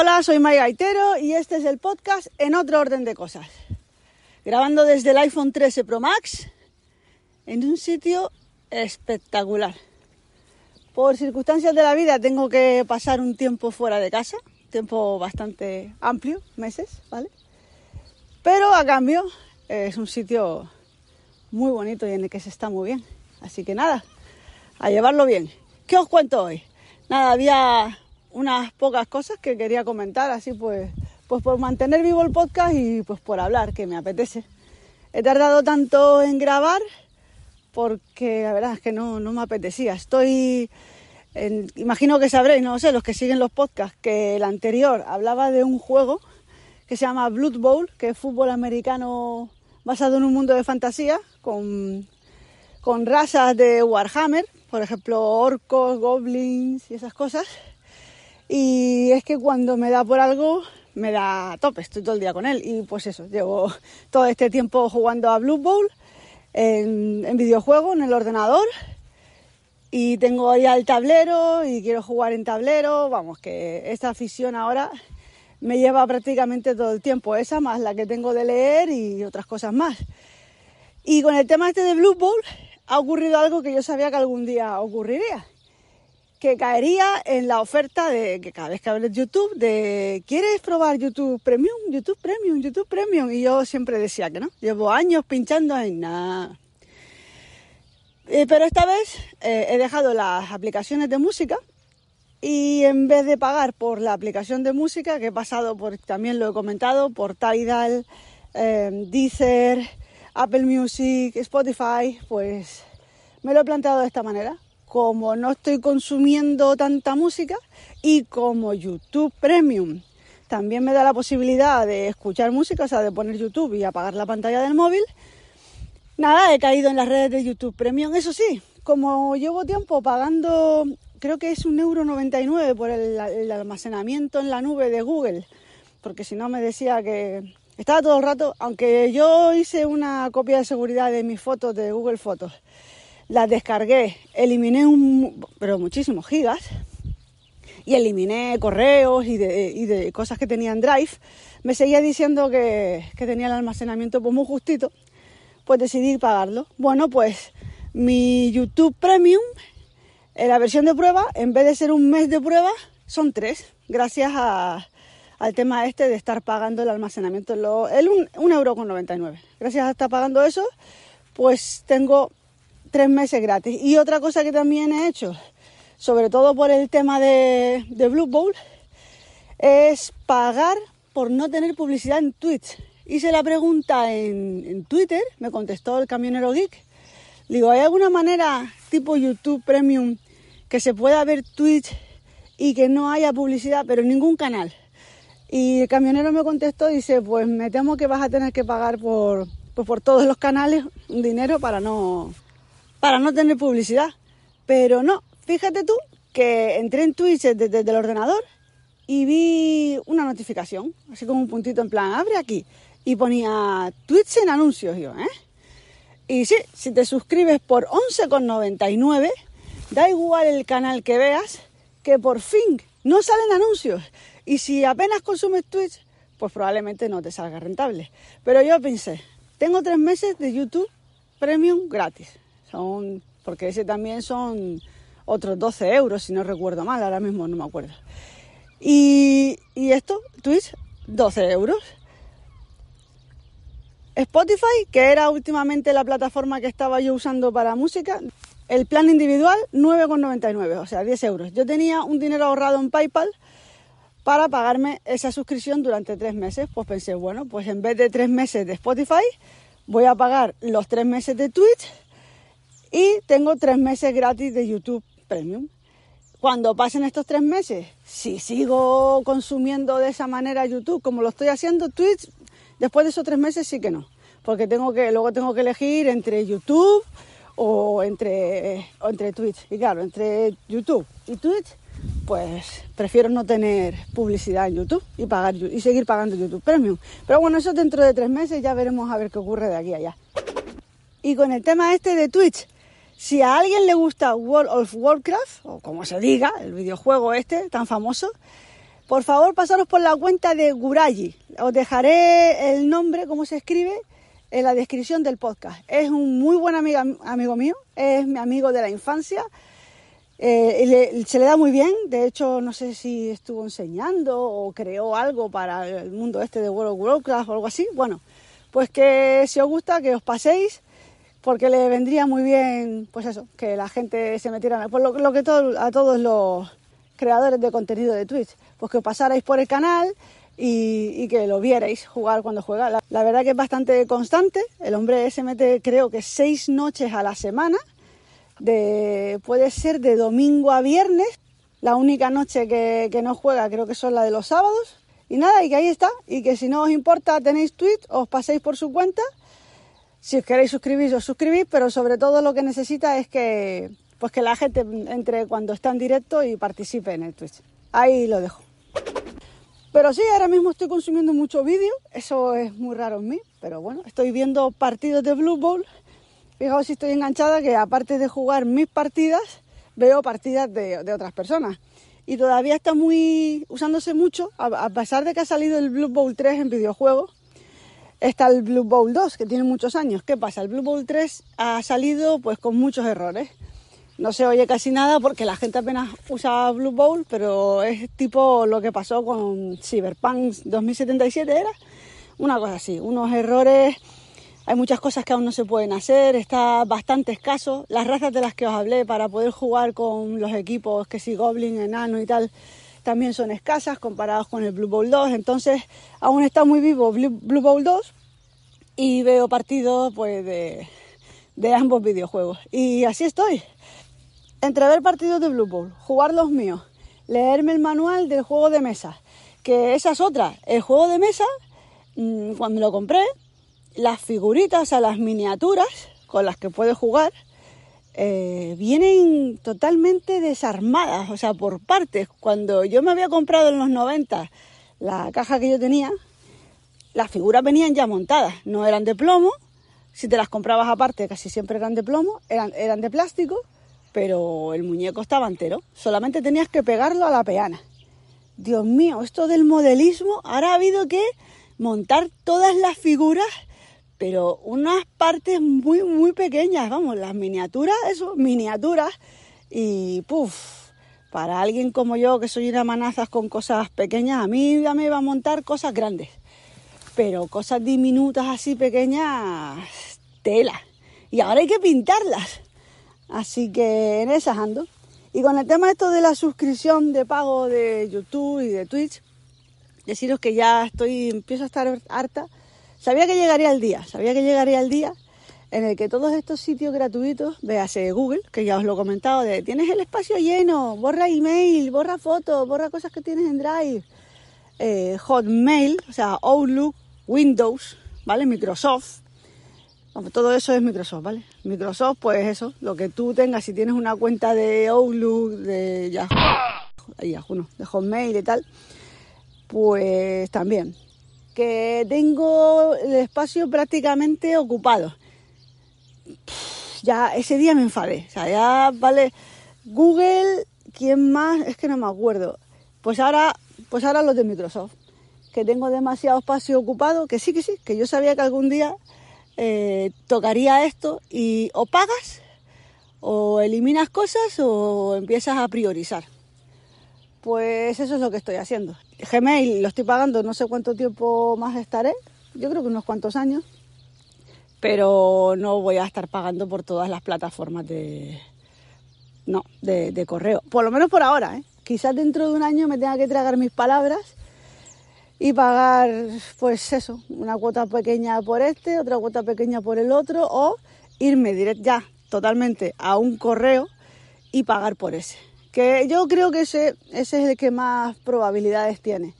Hola, soy May Gaitero y este es el podcast en otro orden de cosas. Grabando desde el iPhone 13 Pro Max en un sitio espectacular. Por circunstancias de la vida tengo que pasar un tiempo fuera de casa, tiempo bastante amplio, meses, ¿vale? Pero a cambio es un sitio muy bonito y en el que se está muy bien. Así que nada, a llevarlo bien. ¿Qué os cuento hoy? Nada, había unas pocas cosas que quería comentar, así pues, pues por mantener vivo el podcast y pues por hablar, que me apetece. He tardado tanto en grabar porque la verdad es que no, no me apetecía. Estoy, imagino que sabréis, no sé, los que siguen los podcasts, que el anterior hablaba de un juego que se llama Blood Bowl, que es fútbol americano basado en un mundo de fantasía, con, con razas de Warhammer, por ejemplo, orcos, goblins y esas cosas. Y es que cuando me da por algo, me da tope, estoy todo el día con él. Y pues eso, llevo todo este tiempo jugando a Blue Bowl en, en videojuego, en el ordenador. Y tengo ya el tablero y quiero jugar en tablero. Vamos, que esta afición ahora me lleva prácticamente todo el tiempo. Esa más la que tengo de leer y otras cosas más. Y con el tema este de Blue Bowl ha ocurrido algo que yo sabía que algún día ocurriría que caería en la oferta de que cada vez que hables YouTube, de ¿quieres probar YouTube Premium? YouTube Premium, YouTube Premium. Y yo siempre decía que no. Llevo años pinchando en nada. Eh, pero esta vez eh, he dejado las aplicaciones de música y en vez de pagar por la aplicación de música, que he pasado por, también lo he comentado, por Tidal, eh, Deezer, Apple Music, Spotify, pues me lo he planteado de esta manera como no estoy consumiendo tanta música y como YouTube Premium también me da la posibilidad de escuchar música, o sea, de poner YouTube y apagar la pantalla del móvil, nada, he caído en las redes de YouTube Premium. Eso sí, como llevo tiempo pagando, creo que es un euro 99 por el, el almacenamiento en la nube de Google, porque si no me decía que estaba todo el rato, aunque yo hice una copia de seguridad de mis fotos de Google Fotos las descargué, eliminé un, pero muchísimos gigas y eliminé correos y de, cosas que tenía en Drive, me seguía diciendo que, tenía el almacenamiento pues muy justito, pues decidí pagarlo. Bueno, pues mi YouTube Premium, en la versión de prueba, en vez de ser un mes de prueba, son tres, gracias al tema este de estar pagando el almacenamiento, el un, euro con 99. Gracias a estar pagando eso, pues tengo tres meses gratis. Y otra cosa que también he hecho, sobre todo por el tema de, Blue Bowl, es pagar por no tener publicidad en Twitch. Hice la pregunta en, Twitter, me contestó el camionero geek. Digo, ¿hay alguna manera tipo YouTube Premium que se pueda ver Twitch y que no haya publicidad, pero en ningún canal? Y el camionero me contestó, dice, pues me temo que vas a tener que pagar por, pues por todos los canales un dinero para no, para no tener publicidad. Pero no, fíjate tú que entré en Twitch desde, el ordenador y vi una notificación, así como un puntito en plan, abre aquí. Y ponía Twitch en anuncios, yo, ¿eh? Y sí, si te suscribes por 11,99, da igual el canal que veas, que por fin no salen anuncios. Y si apenas consumes Twitch, pues probablemente no te salga rentable. Pero yo pensé, tengo tres meses de YouTube Premium gratis. Son, porque ese también son otros 12 euros, si no recuerdo mal, ahora mismo no me acuerdo. Y, y esto, Twitch, 12 euros. Spotify, que era últimamente la plataforma que estaba yo usando para música, el plan individual 9,99, o sea, 10 euros. Yo tenía un dinero ahorrado en PayPal para pagarme esa suscripción durante tres meses. Pues pensé, bueno, pues en vez de tres meses de Spotify, voy a pagar los tres meses de Twitch y tengo tres meses gratis de YouTube Premium. Cuando pasen estos tres meses, si sigo consumiendo de esa manera YouTube como lo estoy haciendo, Twitch, después de esos tres meses sí que no. Porque tengo que, luego tengo que elegir entre YouTube o entre, o entre Twitch. Y claro, entre YouTube y Twitch, pues prefiero no tener publicidad en YouTube y, pagar, y seguir pagando YouTube Premium. Pero bueno, eso dentro de tres meses ya veremos a ver qué ocurre de aquí a allá. Y con el tema este de Twitch, si a alguien le gusta World of Warcraft, o como se diga, el videojuego este tan famoso, por favor pasaros por la cuenta de Gurayi. Os dejaré el nombre, cómo se escribe, en la descripción del podcast. Es un muy buen amigo, mío, es mi amigo de la infancia. Eh, se le da muy bien, de hecho no sé si estuvo enseñando o creó algo para el mundo este de World of Warcraft o algo así. Bueno, pues que si os gusta que os paséis porque le vendría muy bien, pues eso, que la gente se metiera, por lo, que todo, a todos los creadores de contenido de Twitch, pues que pasarais por el canal y, que lo vierais jugar cuando juega. La, verdad que es bastante constante, el hombre se mete creo que seis noches a la semana, de, puede ser de domingo a viernes, la única noche que, que no juega creo que son la de los sábados, y nada, y que ahí está, y que si no os importa tenéis Twitch, os paséis por su cuenta, si os queréis suscribir, os suscribís, pero sobre todo lo que necesita es que pues que la gente entre cuando está en directo y participe en el Twitch. Ahí lo dejo. Pero sí, ahora mismo estoy consumiendo mucho vídeo, eso es muy raro en mí, pero bueno, estoy viendo partidos de Blue Bowl. Fijaos si estoy enganchada que aparte de jugar mis partidas, veo partidas de, otras personas. Y todavía está muy usándose mucho, a, a, pesar de que ha salido el Blue Bowl 3 en videojuegos, está el Blue Bowl 2, que tiene muchos años. ¿Qué pasa? El Blue Bowl 3 ha salido pues con muchos errores no se oye casi nada porque la gente apenas usa Blue Bowl, pero es tipo lo que pasó con Cyberpunk 2077, ¿era? Una cosa así, unos errores, hay muchas cosas que aún no se pueden hacer, está bastante escaso. Las razas de las que os hablé para poder jugar con los equipos, que si Goblin, Enano y tal, también son escasas comparados con el Blue Bowl 2, entonces aún está muy vivo Blue, Bowl 2 y veo partidos pues de, de ambos videojuegos. Y así estoy entre ver partidos de Blue Bowl, jugar los míos, leerme el manual del juego de mesa, que esa es otra. El juego de mesa, mm, cuando lo compré, las figuritas, o sea, las miniaturas con las que puedes jugar, eh, vienen totalmente desarmadas, o sea, por partes. Cuando yo me había comprado en los 90 la caja que yo tenía, las figuras venían ya montadas, no eran de plomo. Si te las comprabas aparte, casi siempre eran de plomo, eran, eran de plástico pero el muñeco estaba entero. Solamente tenías que pegarlo a la peana. Dios mío, esto del modelismo, ahora ha habido que montar todas las figuras, pero unas partes muy, muy pequeñas, vamos, las miniaturas, eso, miniaturas, y puff, para alguien como yo, que soy una manazas con cosas pequeñas, a mí ya me va a montar cosas grandes, pero cosas diminutas así pequeñas, tela. Y ahora hay que pintarlas. Así que en esas ando. Y con el tema esto de la suscripción de pago de YouTube y de Twitch, deciros que ya estoy, empiezo a estar harta. Sabía que llegaría el día, sabía que llegaría el día en el que todos estos sitios gratuitos, véase Google, que ya os lo he comentado, de tienes el espacio lleno, borra email, borra fotos, borra cosas que tienes en Drive, eh, Hotmail, o sea, Outlook, Windows, ¿vale? Microsoft, todo eso es Microsoft, ¿vale? Microsoft, pues eso, lo que tú tengas, si tienes una cuenta de Outlook, de Yahoo, no, de Hotmail y tal, pues también. Que tengo el espacio prácticamente ocupado. Ya ese día me enfadé, o sea, ya, vale, Google, ¿quién más? Es que no me acuerdo. Pues ahora, pues ahora los de Microsoft, que tengo demasiado espacio ocupado, que sí, que sí, que yo sabía que algún día eh, tocaría esto y o pagas o eliminas cosas o empiezas a priorizar. Pues eso es lo que estoy haciendo. Gmail lo estoy pagando, no sé cuánto tiempo más estaré, yo creo que unos cuantos años, pero no voy a estar pagando por todas las plataformas de, no, de, de correo, por lo menos por ahora. ¿eh? Quizás dentro de un año me tenga que tragar mis palabras y pagar, pues eso, una cuota pequeña por este, otra cuota pequeña por el otro, o irme directo ya totalmente a un correo y pagar por ese. Que yo creo que ese, ese es el que más probabilidades tiene.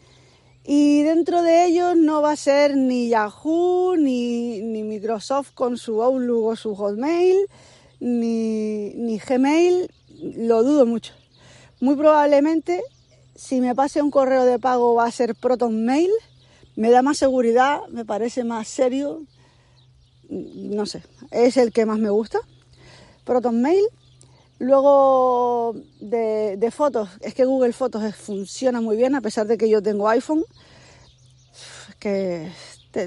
Y dentro de ellos no va a ser ni Yahoo, ni, ni Microsoft con su Outlook o su Hotmail, ni, ni Gmail, lo dudo mucho. Muy probablemente si me pase un correo de pago va a ser Proton Mail, me da más seguridad, me parece más serio, no sé, es el que más me gusta. Proton Mail Luego de, fotos, es que Google Fotos funciona muy bien a pesar de que yo tengo iPhone.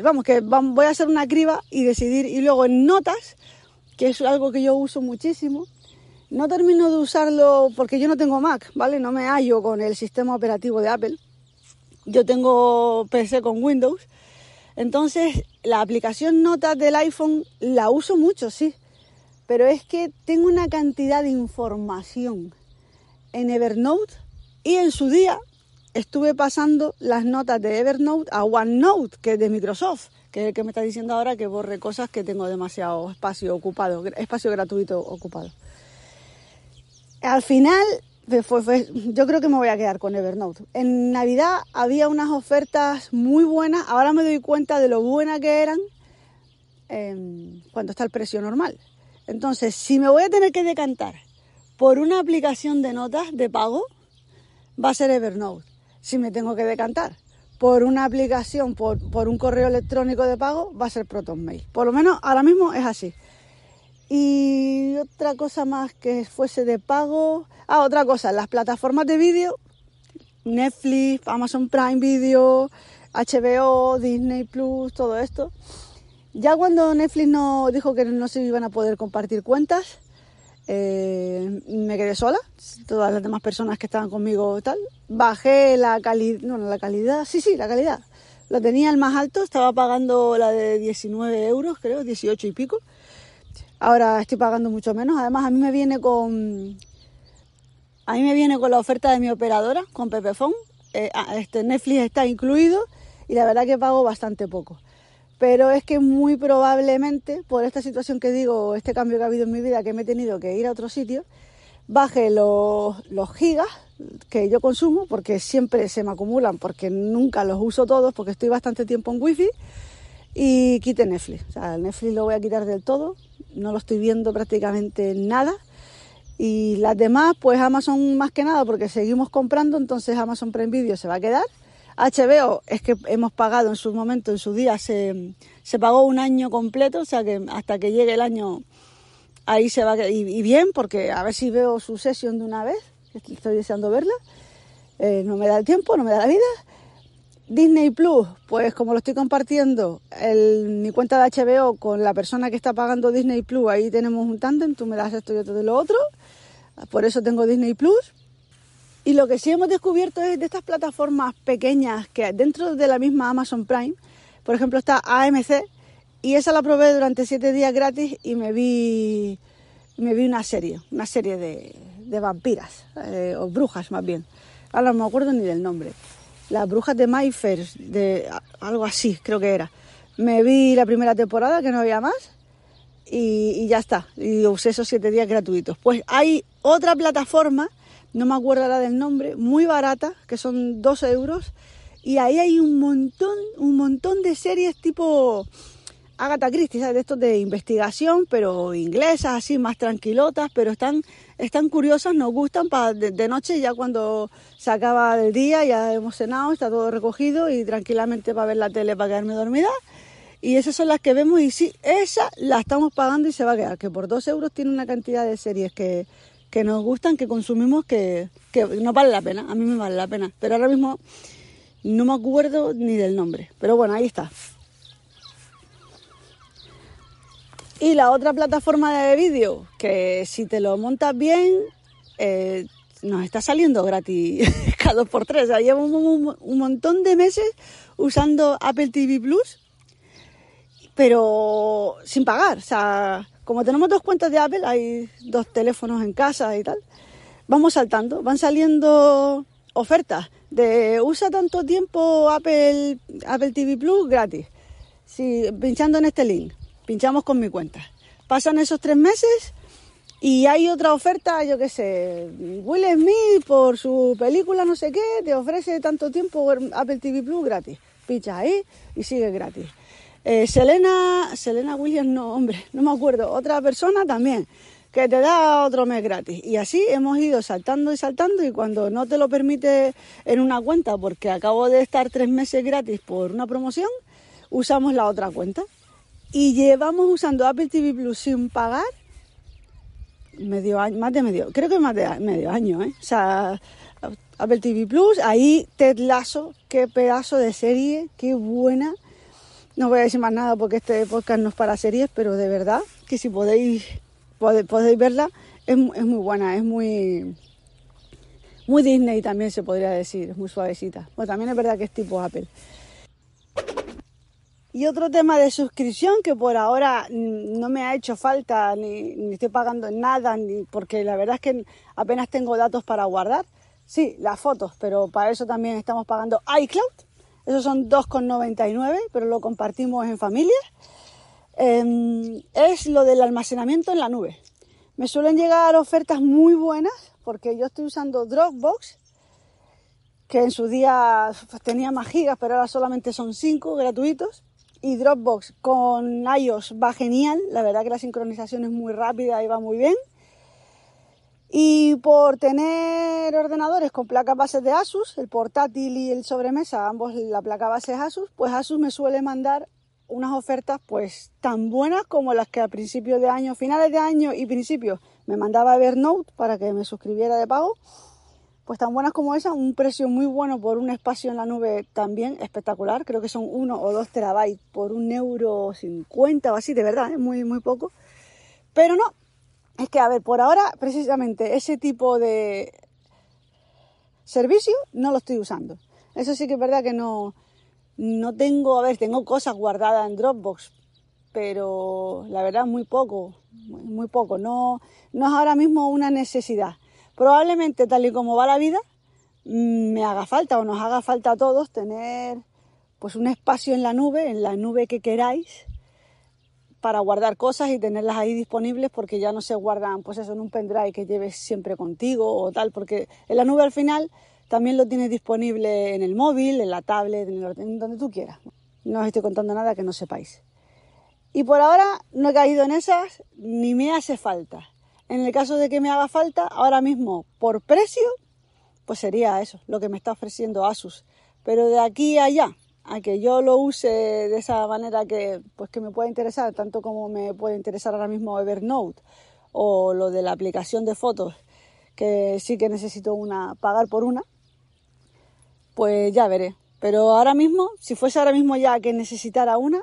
Vamos, que voy a hacer una criba y decidir. Y luego en notas, que es algo que yo uso muchísimo, no termino de usarlo porque yo no tengo Mac, ¿vale? No me hallo con el sistema operativo de Apple. Yo tengo PC con Windows. Entonces, la aplicación Notas del iPhone la uso mucho, sí. Pero es que tengo una cantidad de información en Evernote y en su día estuve pasando las notas de Evernote a OneNote, que es de Microsoft, que es el que me está diciendo ahora que borre cosas que tengo demasiado espacio ocupado, espacio gratuito ocupado. Al final, yo creo que me voy a quedar con Evernote. En Navidad había unas ofertas muy buenas, ahora me doy cuenta de lo buenas que eran em, cuando está el precio normal. Entonces, si me voy a tener que decantar por una aplicación de notas de pago, va a ser Evernote si me tengo que decantar por una aplicación, por, un correo electrónico de pago, va a ser ProtonMail. Por lo menos ahora mismo es así. Y otra cosa más que fuese de pago. Ah, otra cosa, las plataformas de vídeo, Netflix, Amazon Prime Video, HBO, Disney Plus, todo esto. Ya cuando Netflix no dijo que no se iban a poder compartir cuentas, eh, me quedé sola, todas las demás personas que estaban conmigo tal. Bajé la calidad, no, la calidad, sí, sí, la calidad. La tenía el más alto, estaba pagando la de 19 euros, creo, 18 y pico. Ahora estoy pagando mucho menos. Además, a mí me viene con. A mí me viene con la oferta de mi operadora, con Pepefon. Eh, ah, este Netflix está incluido y la verdad que pago bastante poco pero es que muy probablemente por esta situación que digo, este cambio que ha habido en mi vida, que me he tenido que ir a otro sitio, baje los, gigas que yo consumo, porque siempre se me acumulan, porque nunca los uso todos, porque estoy bastante tiempo en wifi, y quite Netflix. O sea, el Netflix lo voy a quitar del todo, no lo estoy viendo prácticamente nada. Y las demás, pues Amazon más que nada, porque seguimos comprando, entonces Amazon Prime Video se va a quedar. HBO es que hemos pagado en su momento, en su día, se, pagó un año completo, o sea que hasta que llegue el año ahí se va y, y bien, porque a ver si veo su sesión de una vez, estoy deseando verla, eh, no me da el tiempo, no me da la vida. Disney Plus, pues como lo estoy compartiendo, mi cuenta de HBO con la persona que está pagando Disney Plus, ahí tenemos un tándem, tú me das esto y te doy lo otro, por eso tengo Disney Plus. Y lo que sí hemos descubierto es de estas plataformas pequeñas que dentro de la misma Amazon Prime, por ejemplo está AMC, y esa la probé durante siete días gratis y me vi, me vi una serie, una serie de, vampiras, eh, o brujas más bien. Ahora no me acuerdo ni del nombre. Las brujas de Mayfair, de algo así creo que era. Me vi la primera temporada, que no había más, y, y ya está. Y usé esos siete días gratuitos. Pues hay otra plataforma no me acuerdo ahora del nombre, muy barata, que son 12 euros, y ahí hay un montón, un montón de series tipo Agatha Christie, ¿sabes? de estos de investigación, pero inglesas, así, más tranquilotas, pero están, están curiosas, nos gustan para de, noche, ya cuando se acaba el día, ya hemos cenado, está todo recogido y tranquilamente para ver la tele, para quedarme dormida. Y esas son las que vemos y sí, esa la estamos pagando y se va a quedar, que por 2 euros tiene una cantidad de series que, que nos gustan, que consumimos, que, no vale la pena. A mí me vale la pena. Pero ahora mismo no me acuerdo ni del nombre. Pero bueno, ahí está. Y la otra plataforma de vídeo, que si te lo montas bien, eh, nos está saliendo gratis cada dos por tres. O sea, llevo un, un, montón de meses usando Apple TV Plus, pero sin pagar. O sea, como tenemos dos cuentas de Apple, hay dos teléfonos en casa y tal, vamos saltando, van saliendo ofertas de usa tanto tiempo Apple, Apple TV Plus gratis. Si, pinchando en este link, pinchamos con mi cuenta. Pasan esos tres meses y hay otra oferta, yo qué sé, Will Smith por su película no sé qué, te ofrece tanto tiempo Apple TV Plus gratis. Pincha ahí y sigue gratis. Eh, Selena, Selena Williams, no, hombre, no me acuerdo, otra persona también, que te da otro mes gratis. Y así hemos ido saltando y saltando y cuando no te lo permite en una cuenta, porque acabo de estar tres meses gratis por una promoción, usamos la otra cuenta. Y llevamos usando Apple TV Plus sin pagar medio año, más de medio, creo que más de medio año, ¿eh? O sea, Apple TV Plus, ahí Ted Lasso, qué pedazo de serie, qué buena. No voy a decir más nada porque este podcast no es para series, pero de verdad que si podéis, podéis, verla, es, es, muy buena, es muy, muy Disney también se podría decir, es muy suavecita. Bueno, también es verdad que es tipo Apple. Y otro tema de suscripción que por ahora no me ha hecho falta, ni, ni estoy pagando nada, ni porque la verdad es que apenas tengo datos para guardar. Sí, las fotos, pero para eso también estamos pagando iCloud. Esos son 2,99, pero lo compartimos en familia. Em, es lo del almacenamiento en la nube. Me suelen llegar ofertas muy buenas porque yo estoy usando Dropbox, que en su día tenía más gigas, pero ahora solamente son 5 gratuitos. Y Dropbox con iOS va genial, la verdad que la sincronización es muy rápida y va muy bien. Y por tener ordenadores con placas base de Asus, el portátil y el sobremesa, ambos la placa base es Asus, pues Asus me suele mandar unas ofertas pues tan buenas como las que a principios de año, finales de año y principios me mandaba Evernote para que me suscribiera de pago. Pues tan buenas como esa, un precio muy bueno por un espacio en la nube también espectacular. Creo que son uno o dos terabytes por un euro cincuenta o así, de verdad, es muy, muy poco. Pero no, es que, a ver, por ahora, precisamente ese tipo de servicio no lo estoy usando. Eso sí que es verdad que no, no tengo, a ver, tengo cosas guardadas en Dropbox, pero la verdad muy poco, muy, poco. No, no es ahora mismo una necesidad. Probablemente tal y como va la vida, mm, me haga falta o nos haga falta a todos tener pues un espacio en la nube, en la nube que queráis, para guardar cosas y tenerlas ahí disponibles porque ya no se guardan pues eso en un pendrive que lleves siempre contigo o tal, porque en la nube al final también lo tienes disponible en el móvil, en la tablet, en, el, donde tú quieras. No os estoy contando nada que no sepáis. Y por ahora no he caído en esas ni me hace falta. En el caso de que me haga falta, ahora mismo por precio, pues sería eso, lo que me está ofreciendo Asus. Pero de aquí a allá, a que yo lo use de esa manera que, pues que me pueda interesar, tanto como me puede interesar ahora mismo Evernote o lo de la aplicación de fotos, que sí que necesito una, pagar por una, pues ya veré. Pero ahora mismo, si fuese ahora mismo ya que necesitara una,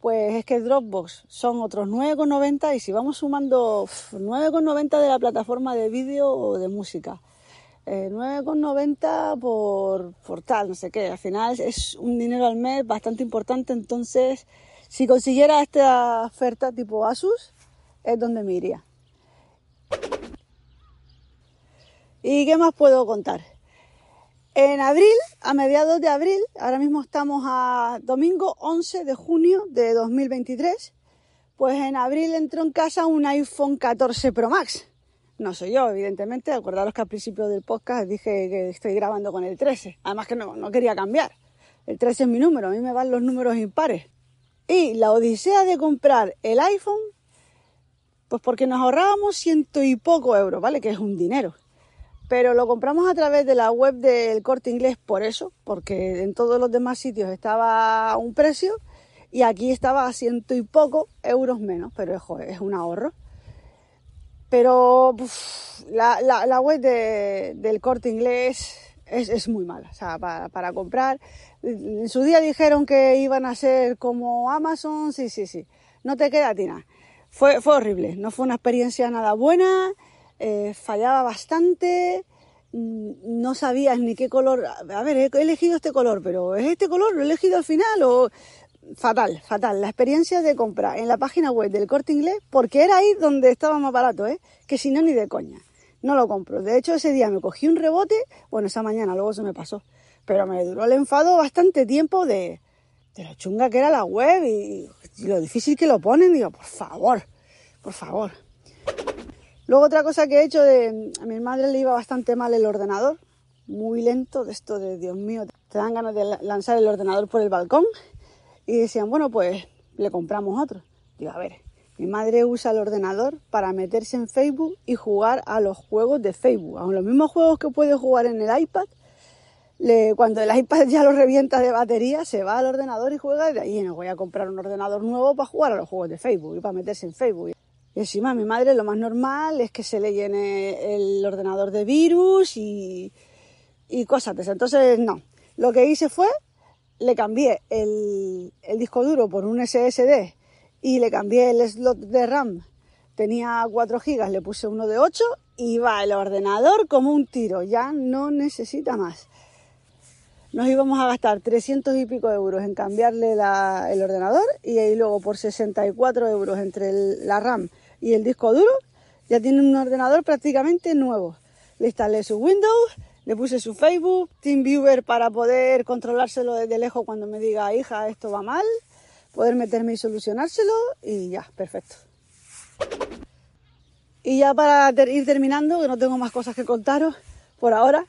pues es que Dropbox son otros 9,90 y si vamos sumando 9,90 de la plataforma de vídeo o de música, 9,90 eh, por, por tal, no sé qué. Al final es un dinero al mes bastante importante, entonces si consiguiera esta oferta tipo Asus, es donde me iría. ¿Y qué más puedo contar? En abril, a mediados de abril, ahora mismo estamos a domingo 11 de junio de 2023, pues en abril entró en casa un iPhone 14 Pro Max no soy yo, evidentemente. Acordaros que al principio del podcast dije que estoy grabando con el 13. Además que no, no quería cambiar. El 13 es mi número, a mí me van los números impares. Y la odisea de comprar el iPhone, pues porque nos ahorrábamos ciento y poco euros, ¿vale? Que es un dinero. Pero lo compramos a través de la web del corte inglés por eso, porque en todos los demás sitios estaba un precio y aquí estaba a ciento y poco euros menos, pero es un ahorro. Pero la, la, web del corte inglés es, muy mala, o sea, para, comprar. En su día dijeron que iban a ser como Amazon, sí, sí, sí. No te queda tina. Fue, fue horrible, no fue una experiencia nada buena, eh, fallaba bastante, mm, no sabías ni qué color. A ver, he elegido este color, pero ¿es este color? ¿Lo he elegido al final? Fatal, fatal. La experiencia de compra en la página web del corte inglés, porque era ahí donde estaba más barato, ¿eh? que si no, ni de coña. No lo compro. De hecho, ese día me cogí un rebote, bueno, esa mañana luego se me pasó, pero me duró el enfado bastante tiempo de, de lo chunga que era la web y, lo difícil que lo ponen. Digo, por favor, por favor. Luego otra cosa que he hecho de... A mi madre le iba bastante mal el ordenador, muy lento, de esto de Dios mío, te dan ganas de lanzar el ordenador por el balcón. Y decían, bueno, pues le compramos otro. Digo, a ver, mi madre usa el ordenador para meterse en Facebook y jugar a los juegos de Facebook. A los mismos juegos que puede jugar en el iPad. cuando el iPad ya lo revienta de batería, se va al ordenador y juega. Y de ahí no voy a comprar un ordenador nuevo para jugar a los juegos de Facebook y para meterse en Facebook. Y encima mi madre lo más normal es que se le llene el ordenador de virus y, y cosas de. Entonces, no. Lo que hice fue, le cambié el, el disco duro por un SSD y le cambié el slot de RAM. Tenía 4 gigas, le puse uno de 8 y va el ordenador como un tiro. Ya no necesita más nos íbamos a gastar 300 y pico euros en cambiarle el ordenador y ahí luego por 64 euros entre la RAM y el disco duro ya tiene un ordenador prácticamente nuevo. Le instalé su Windows, le puse su Facebook, TeamViewer para poder controlárselo desde lejos cuando me diga, hija, esto va mal, poder meterme y solucionárselo y ya, perfecto. Y ya para ir terminando, que no tengo más cosas que contaros por ahora,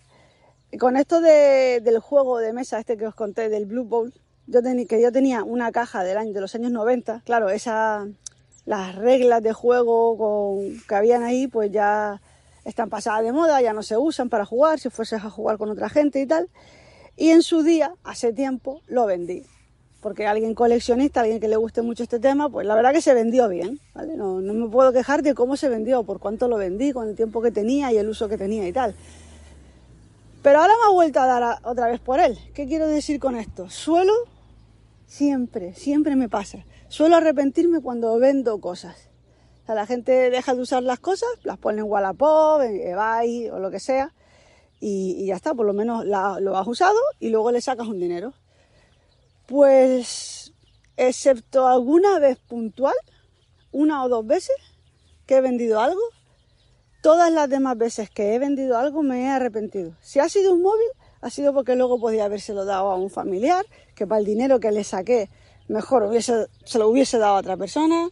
con esto del juego de mesa este que os conté, del Blue Bowl, yo que yo tenía una caja del año, de los años 90, claro, esa, las reglas de juego que habían ahí, pues ya están pasadas de moda, ya no se usan para jugar, si fueses a jugar con otra gente y tal. Y en su día, hace tiempo, lo vendí. Porque alguien coleccionista, alguien que le guste mucho este tema, pues la verdad que se vendió bien, ¿vale? No, no me puedo quejar de cómo se vendió, por cuánto lo vendí, con el tiempo que tenía y el uso que tenía y tal. Pero ahora me ha vuelto a dar otra vez por él. ¿Qué quiero decir con esto? Suelo, siempre, siempre me pasa. Suelo arrepentirme cuando vendo cosas. La gente deja de usar las cosas, las pone en Wallapop, en eBay o lo que sea, y, ya está, por lo menos lo has usado y luego le sacas un dinero. Pues, excepto alguna vez puntual, una o dos veces que he vendido algo, Todas las demás veces que he vendido algo me he arrepentido. Si ha sido un móvil, ha sido porque luego podía habérselo dado a un familiar, que para el dinero que le saqué, mejor se lo hubiese dado a otra persona.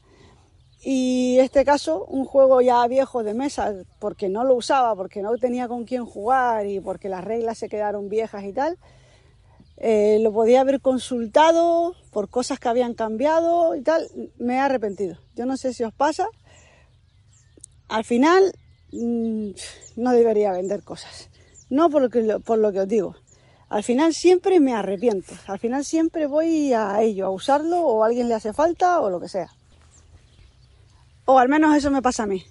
Y este caso, un juego ya viejo de mesa, porque no lo usaba, porque no tenía con quién jugar y porque las reglas se quedaron viejas y tal, eh, lo podía haber consultado por cosas que habían cambiado y tal, me he arrepentido. Yo no sé si os pasa. Al final Mm, no debería vender cosas. No por lo, que, por lo que os digo. Al final siempre me arrepiento. Al final siempre voy a ello, a usarlo o a alguien le hace falta o lo que sea. O al menos eso me pasa a mí.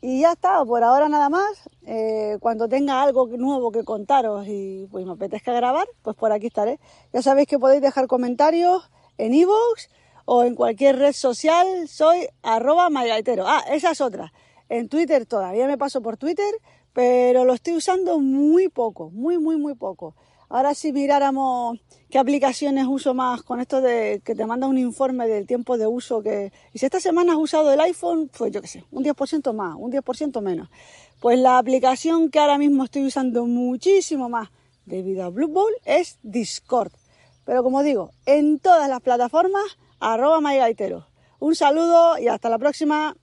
Y ya está, por ahora nada más. Eh, cuando tenga algo nuevo que contaros y pues me apetezca grabar, pues por aquí estaré. Ya sabéis que podéis dejar comentarios en iVoox o en cualquier red social soy arroba maygaitero. Ah, esa es otra. En Twitter todavía me paso por Twitter, pero lo estoy usando muy poco, muy, muy, muy poco. Ahora si miráramos qué aplicaciones uso más con esto de que te manda un informe del tiempo de uso que... Y si esta semana has usado el iPhone, pues yo qué sé, un 10% más, un 10% menos. Pues la aplicación que ahora mismo estoy usando muchísimo más debido a Blue Bowl es Discord. Pero como digo, en todas las plataformas arroba Un saludo y hasta la próxima.